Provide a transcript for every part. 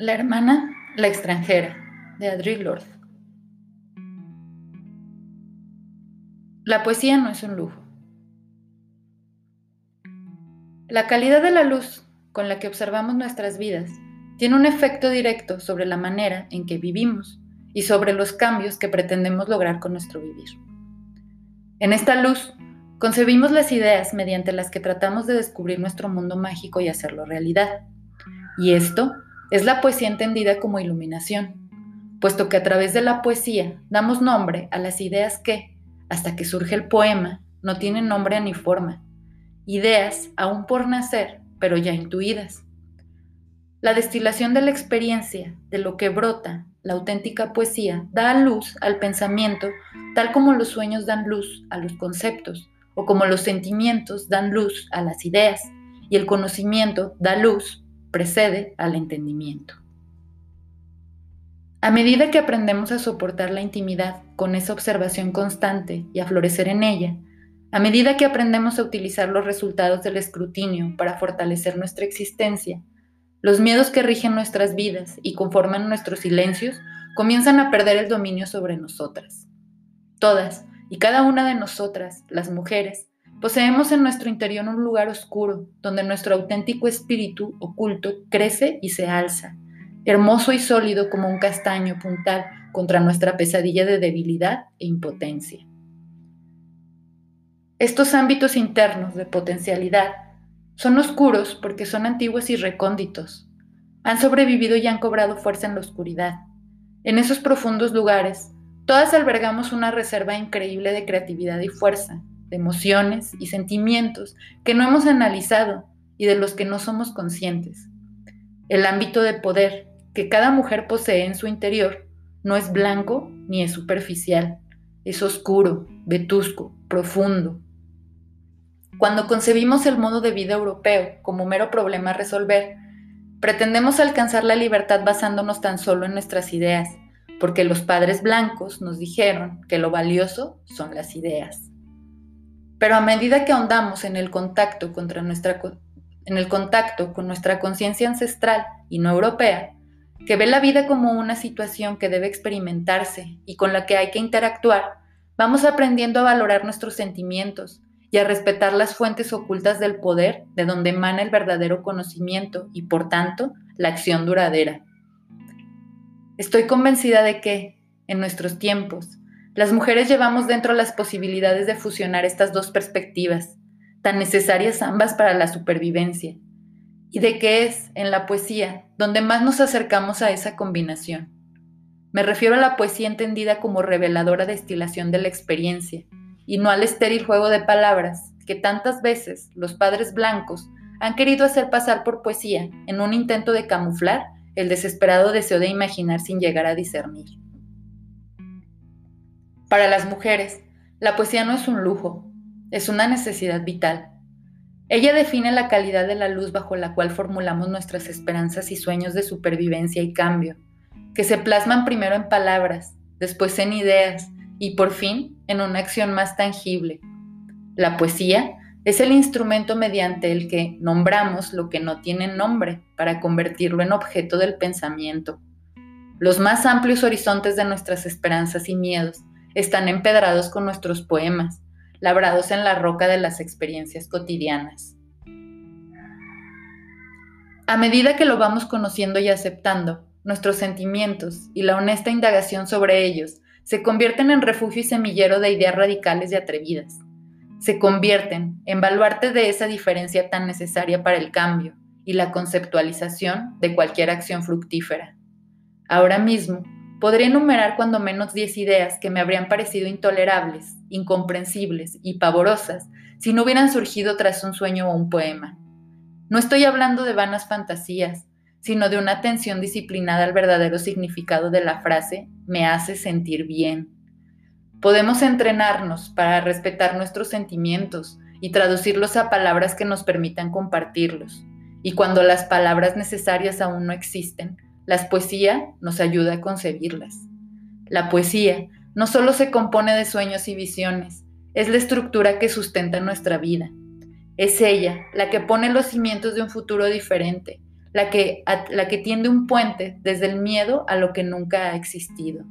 La hermana, la extranjera, de Adri Lord. La poesía no es un lujo. La calidad de la luz con la que observamos nuestras vidas tiene un efecto directo sobre la manera en que vivimos y sobre los cambios que pretendemos lograr con nuestro vivir. En esta luz, concebimos las ideas mediante las que tratamos de descubrir nuestro mundo mágico y hacerlo realidad. Y esto es la poesía entendida como iluminación, puesto que a través de la poesía damos nombre a las ideas que, hasta que surge el poema, no tienen nombre ni forma, ideas aún por nacer, pero ya intuidas. La destilación de la experiencia, de lo que brota, la auténtica poesía, da luz al pensamiento, tal como los sueños dan luz a los conceptos, o como los sentimientos dan luz a las ideas, y el conocimiento da luz precede al entendimiento. A medida que aprendemos a soportar la intimidad con esa observación constante y a florecer en ella, a medida que aprendemos a utilizar los resultados del escrutinio para fortalecer nuestra existencia, los miedos que rigen nuestras vidas y conforman nuestros silencios comienzan a perder el dominio sobre nosotras. Todas y cada una de nosotras, las mujeres, Poseemos en nuestro interior un lugar oscuro, donde nuestro auténtico espíritu oculto crece y se alza, hermoso y sólido como un castaño puntal contra nuestra pesadilla de debilidad e impotencia. Estos ámbitos internos de potencialidad son oscuros porque son antiguos y recónditos. Han sobrevivido y han cobrado fuerza en la oscuridad. En esos profundos lugares, todas albergamos una reserva increíble de creatividad y fuerza, de emociones y sentimientos que no hemos analizado y de los que no somos conscientes. El ámbito de poder que cada mujer posee en su interior no es blanco ni es superficial, es oscuro, vetusco, profundo. Cuando concebimos el modo de vida europeo como mero problema a resolver, pretendemos alcanzar la libertad basándonos tan solo en nuestras ideas, porque los padres blancos nos dijeron que lo valioso son las ideas. Pero a medida que ahondamos en el contacto, contra nuestra, en el contacto con nuestra conciencia ancestral y no europea, que ve la vida como una situación que debe experimentarse y con la que hay que interactuar, vamos aprendiendo a valorar nuestros sentimientos y a respetar las fuentes ocultas del poder de donde emana el verdadero conocimiento y, por tanto, la acción duradera. Estoy convencida de que, en nuestros tiempos, las mujeres llevamos dentro las posibilidades de fusionar estas dos perspectivas, tan necesarias ambas para la supervivencia, y de que es, en la poesía, donde más nos acercamos a esa combinación. Me refiero a la poesía entendida como reveladora destilación de la experiencia, y no al estéril juego de palabras que tantas veces los padres blancos han querido hacer pasar por poesía en un intento de camuflar el desesperado deseo de imaginar sin llegar a discernir. Para las mujeres, la poesía no es un lujo, es una necesidad vital. Ella define la calidad de la luz bajo la cual formulamos nuestras esperanzas y sueños de supervivencia y cambio, que se plasman primero en palabras, después en ideas y por fin en una acción más tangible. La poesía es el instrumento mediante el que nombramos lo que no tiene nombre para convertirlo en objeto del pensamiento. Los más amplios horizontes de nuestras esperanzas y miedos están empedrados con nuestros poemas, labrados en la roca de las experiencias cotidianas. A medida que lo vamos conociendo y aceptando, nuestros sentimientos y la honesta indagación sobre ellos se convierten en refugio y semillero de ideas radicales y atrevidas. Se convierten en baluarte de esa diferencia tan necesaria para el cambio y la conceptualización de cualquier acción fructífera. Ahora mismo, Podría enumerar cuando menos 10 ideas que me habrían parecido intolerables, incomprensibles y pavorosas si no hubieran surgido tras un sueño o un poema. No estoy hablando de vanas fantasías, sino de una atención disciplinada al verdadero significado de la frase me hace sentir bien. Podemos entrenarnos para respetar nuestros sentimientos y traducirlos a palabras que nos permitan compartirlos. Y cuando las palabras necesarias aún no existen, la poesía nos ayuda a concebirlas. La poesía no solo se compone de sueños y visiones, es la estructura que sustenta nuestra vida. Es ella la que pone los cimientos de un futuro diferente, la que, la que tiende un puente desde el miedo a lo que nunca ha existido.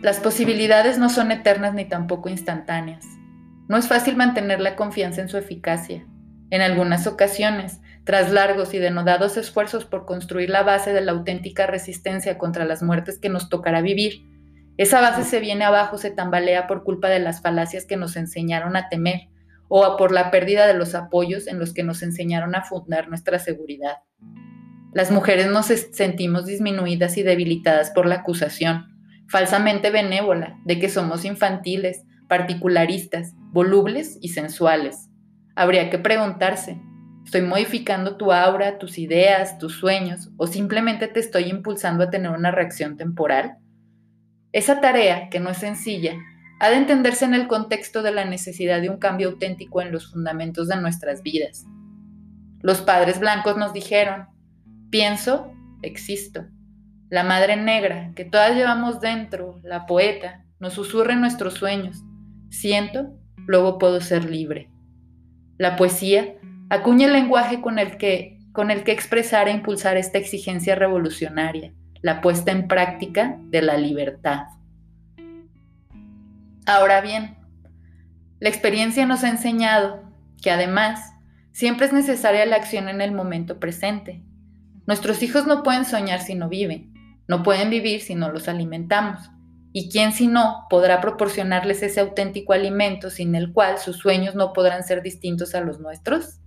Las posibilidades no son eternas ni tampoco instantáneas. No es fácil mantener la confianza en su eficacia. En algunas ocasiones, tras largos y denodados esfuerzos por construir la base de la auténtica resistencia contra las muertes que nos tocará vivir, esa base se viene abajo, se tambalea por culpa de las falacias que nos enseñaron a temer o por la pérdida de los apoyos en los que nos enseñaron a fundar nuestra seguridad. Las mujeres nos sentimos disminuidas y debilitadas por la acusación, falsamente benévola, de que somos infantiles, particularistas, volubles y sensuales. Habría que preguntarse, ¿estoy modificando tu aura, tus ideas, tus sueños o simplemente te estoy impulsando a tener una reacción temporal? Esa tarea, que no es sencilla, ha de entenderse en el contexto de la necesidad de un cambio auténtico en los fundamentos de nuestras vidas. Los padres blancos nos dijeron, pienso, existo. La madre negra, que todas llevamos dentro, la poeta, nos susurra nuestros sueños, siento, luego puedo ser libre. La poesía acuña el lenguaje con el que, con el que expresar e impulsar esta exigencia revolucionaria, la puesta en práctica de la libertad. Ahora bien, la experiencia nos ha enseñado que además siempre es necesaria la acción en el momento presente. Nuestros hijos no pueden soñar si no viven, no pueden vivir si no los alimentamos. ¿Y quién si no podrá proporcionarles ese auténtico alimento sin el cual sus sueños no podrán ser distintos a los nuestros?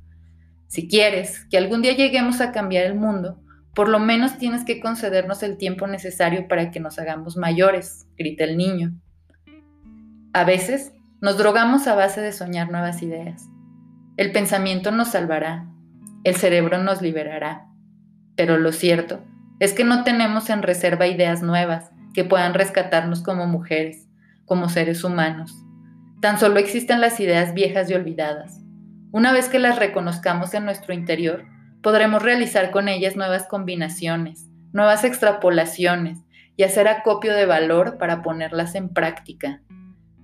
Si quieres que algún día lleguemos a cambiar el mundo, por lo menos tienes que concedernos el tiempo necesario para que nos hagamos mayores, grita el niño. A veces nos drogamos a base de soñar nuevas ideas. El pensamiento nos salvará, el cerebro nos liberará. Pero lo cierto es que no tenemos en reserva ideas nuevas que puedan rescatarnos como mujeres, como seres humanos. Tan solo existen las ideas viejas y olvidadas. Una vez que las reconozcamos en nuestro interior, podremos realizar con ellas nuevas combinaciones, nuevas extrapolaciones y hacer acopio de valor para ponerlas en práctica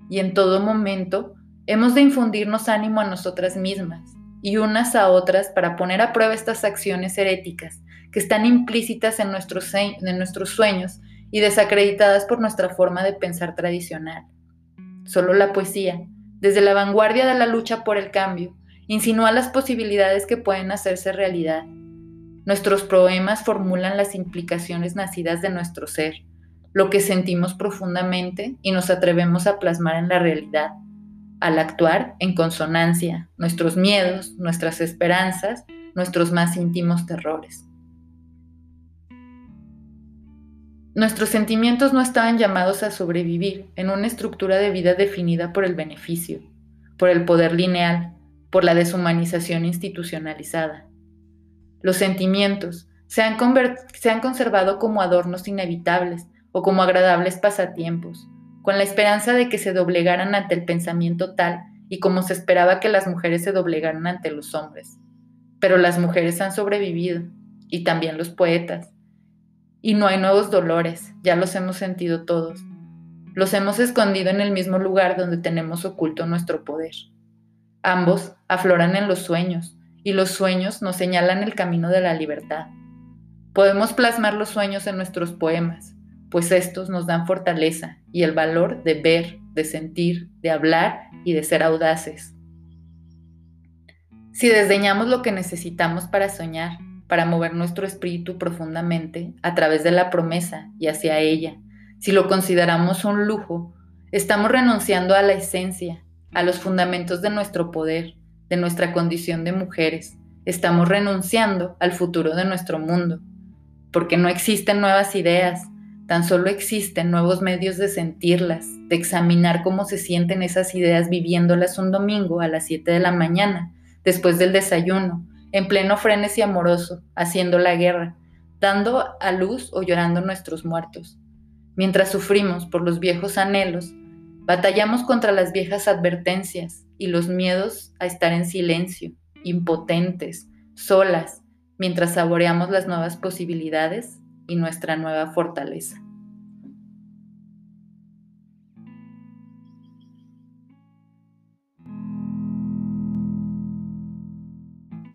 y en todo momento hemos de infundirnos ánimo a nosotras mismas y unas a otras para poner a prueba estas acciones heréticas que están implícitas en nuestros, en nuestros sueños y desacreditadas por nuestra forma de pensar tradicional. Solo la poesía, desde la vanguardia de la lucha por el cambio, insinúa las posibilidades que pueden hacerse realidad. Nuestros poemas formulan las implicaciones nacidas de nuestro ser, lo que sentimos profundamente y nos atrevemos a plasmar en la realidad, al actuar en consonancia, nuestros miedos, nuestras esperanzas, nuestros más íntimos terrores. Nuestros sentimientos no estaban llamados a sobrevivir en una estructura de vida definida por el beneficio, por el poder lineal, por la deshumanización institucionalizada. Los sentimientos se han, se han conservado como adornos inevitables o como agradables pasatiempos, con la esperanza de que se doblegaran ante el pensamiento tal y como se esperaba que las mujeres se doblegaran ante los hombres. Pero las mujeres han sobrevivido, y también los poetas. Y no hay nuevos dolores, ya los hemos sentido todos. Los hemos escondido en el mismo lugar donde tenemos oculto nuestro poder. Ambos afloran en los sueños, y los sueños nos señalan el camino de la libertad. Podemos plasmar los sueños en nuestros poemas, pues estos nos dan fortaleza y el valor de ver, de sentir, de hablar y de ser audaces. Si desdeñamos lo que necesitamos para soñar, para mover nuestro espíritu profundamente a través de la promesa y hacia ella, si lo consideramos un lujo, estamos renunciando a la esencia, a los fundamentos de nuestro poder, de nuestra condición de mujeres. Estamos renunciando al futuro de nuestro mundo, porque no existen nuevas ideas, Tan solo existen nuevos medios de sentirlas, de examinar cómo se sienten esas ideas viviéndolas un domingo a las 7 de la mañana, después del desayuno, en pleno frenesí amoroso, haciendo la guerra, dando a luz o llorando nuestros muertos. Mientras sufrimos por los viejos anhelos, batallamos contra las viejas advertencias y los miedos a estar en silencio, impotentes, solas, mientras saboreamos las nuevas posibilidades y nuestra nueva fortaleza.